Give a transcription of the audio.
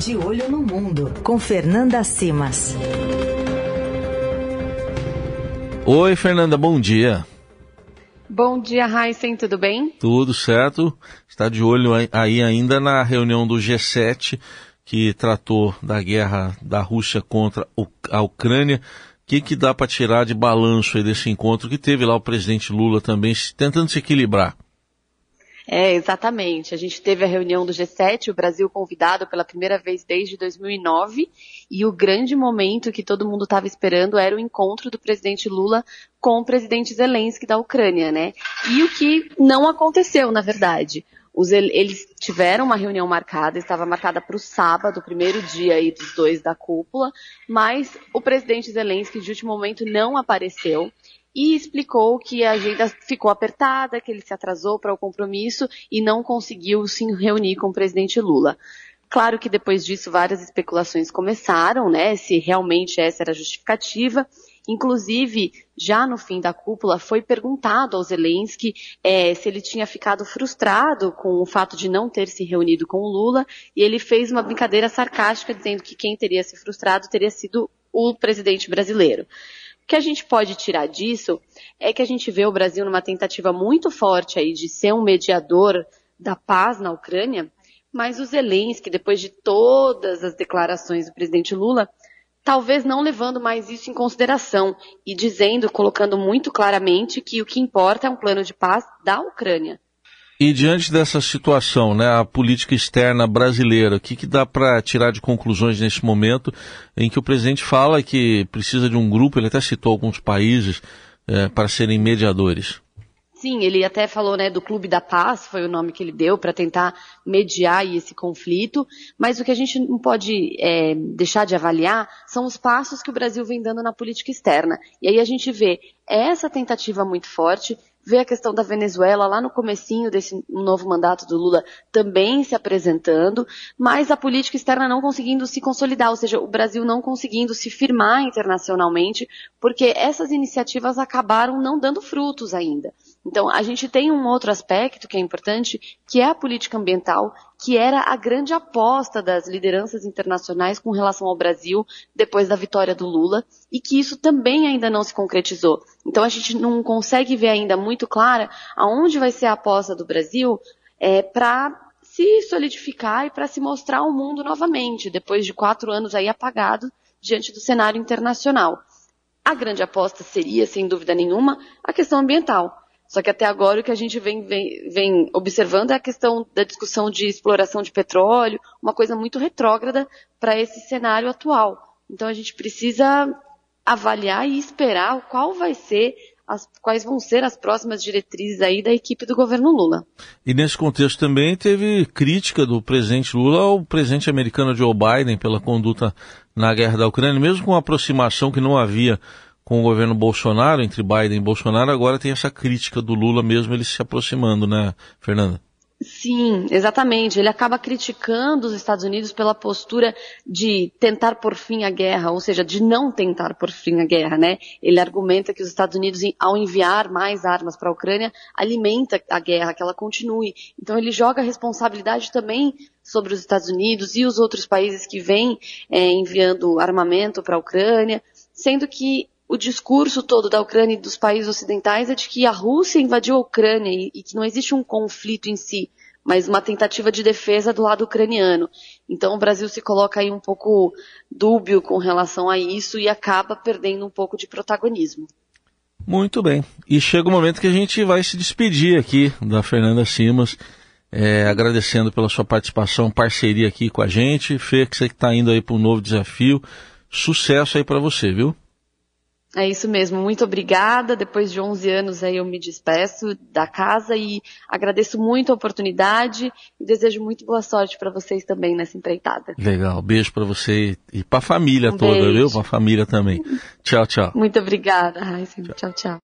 De Olho no Mundo, com Fernanda Simas. Oi, Fernanda, bom dia. Bom dia, Heisen, tudo bem? Tudo certo. Está de olho aí ainda na reunião do G7, que tratou da guerra da Rússia contra a Ucrânia. O que, que dá para tirar de balanço aí desse encontro que teve lá o presidente Lula também tentando se equilibrar? É, exatamente. A gente teve a reunião do G7, o Brasil convidado pela primeira vez desde 2009, e o grande momento que todo mundo estava esperando era o encontro do presidente Lula com o presidente Zelensky da Ucrânia, né? E o que não aconteceu, na verdade. Os, eles tiveram uma reunião marcada, estava marcada para o sábado, primeiro dia aí dos dois da cúpula, mas o presidente Zelensky de último momento não apareceu e explicou que a agenda ficou apertada, que ele se atrasou para o compromisso e não conseguiu se reunir com o presidente Lula. Claro que depois disso várias especulações começaram, né, se realmente essa era a justificativa. Inclusive, já no fim da cúpula, foi perguntado ao Zelensky é, se ele tinha ficado frustrado com o fato de não ter se reunido com o Lula, e ele fez uma brincadeira sarcástica dizendo que quem teria se frustrado teria sido o presidente brasileiro que a gente pode tirar disso é que a gente vê o Brasil numa tentativa muito forte aí de ser um mediador da paz na Ucrânia, mas o Zelensky, depois de todas as declarações do presidente Lula, talvez não levando mais isso em consideração e dizendo, colocando muito claramente que o que importa é um plano de paz da Ucrânia. E diante dessa situação, né, a política externa brasileira, o que, que dá para tirar de conclusões nesse momento em que o presidente fala que precisa de um grupo, ele até citou alguns países, é, para serem mediadores? Sim, ele até falou né, do Clube da Paz, foi o nome que ele deu para tentar mediar esse conflito, mas o que a gente não pode é, deixar de avaliar são os passos que o Brasil vem dando na política externa. E aí a gente vê essa tentativa muito forte vê a questão da Venezuela lá no comecinho desse novo mandato do Lula também se apresentando, mas a política externa não conseguindo se consolidar, ou seja, o Brasil não conseguindo se firmar internacionalmente, porque essas iniciativas acabaram não dando frutos ainda. Então, a gente tem um outro aspecto que é importante, que é a política ambiental, que era a grande aposta das lideranças internacionais com relação ao Brasil depois da vitória do Lula, e que isso também ainda não se concretizou. Então, a gente não consegue ver ainda muito clara aonde vai ser a aposta do Brasil é, para se solidificar e para se mostrar ao mundo novamente, depois de quatro anos aí apagado diante do cenário internacional. A grande aposta seria, sem dúvida nenhuma, a questão ambiental. Só que até agora o que a gente vem, vem, vem, observando é a questão da discussão de exploração de petróleo, uma coisa muito retrógrada para esse cenário atual. Então a gente precisa avaliar e esperar qual vai ser as, quais vão ser as próximas diretrizes aí da equipe do governo Lula. E nesse contexto também teve crítica do presidente Lula ao presidente americano Joe Biden pela conduta na guerra da Ucrânia, mesmo com a aproximação que não havia com o governo Bolsonaro, entre Biden e Bolsonaro, agora tem essa crítica do Lula mesmo ele se aproximando, né, Fernanda? Sim, exatamente. Ele acaba criticando os Estados Unidos pela postura de tentar por fim a guerra, ou seja, de não tentar por fim a guerra, né? Ele argumenta que os Estados Unidos, ao enviar mais armas para a Ucrânia, alimenta a guerra, que ela continue. Então ele joga a responsabilidade também sobre os Estados Unidos e os outros países que vêm é, enviando armamento para a Ucrânia, sendo que o discurso todo da Ucrânia e dos países ocidentais é de que a Rússia invadiu a Ucrânia e, e que não existe um conflito em si, mas uma tentativa de defesa do lado ucraniano. Então o Brasil se coloca aí um pouco dúbio com relação a isso e acaba perdendo um pouco de protagonismo. Muito bem. E chega o momento que a gente vai se despedir aqui da Fernanda Simas, é, agradecendo pela sua participação, parceria aqui com a gente. Fê, que você está indo aí para um novo desafio. Sucesso aí para você, viu? É isso mesmo, muito obrigada. Depois de 11 anos aí eu me despeço da casa e agradeço muito a oportunidade e desejo muito boa sorte para vocês também nessa empreitada. Legal, beijo para você e para a família um toda, beijo. viu? Para a família também. Tchau, tchau. Muito obrigada, Raíssa. tchau. tchau.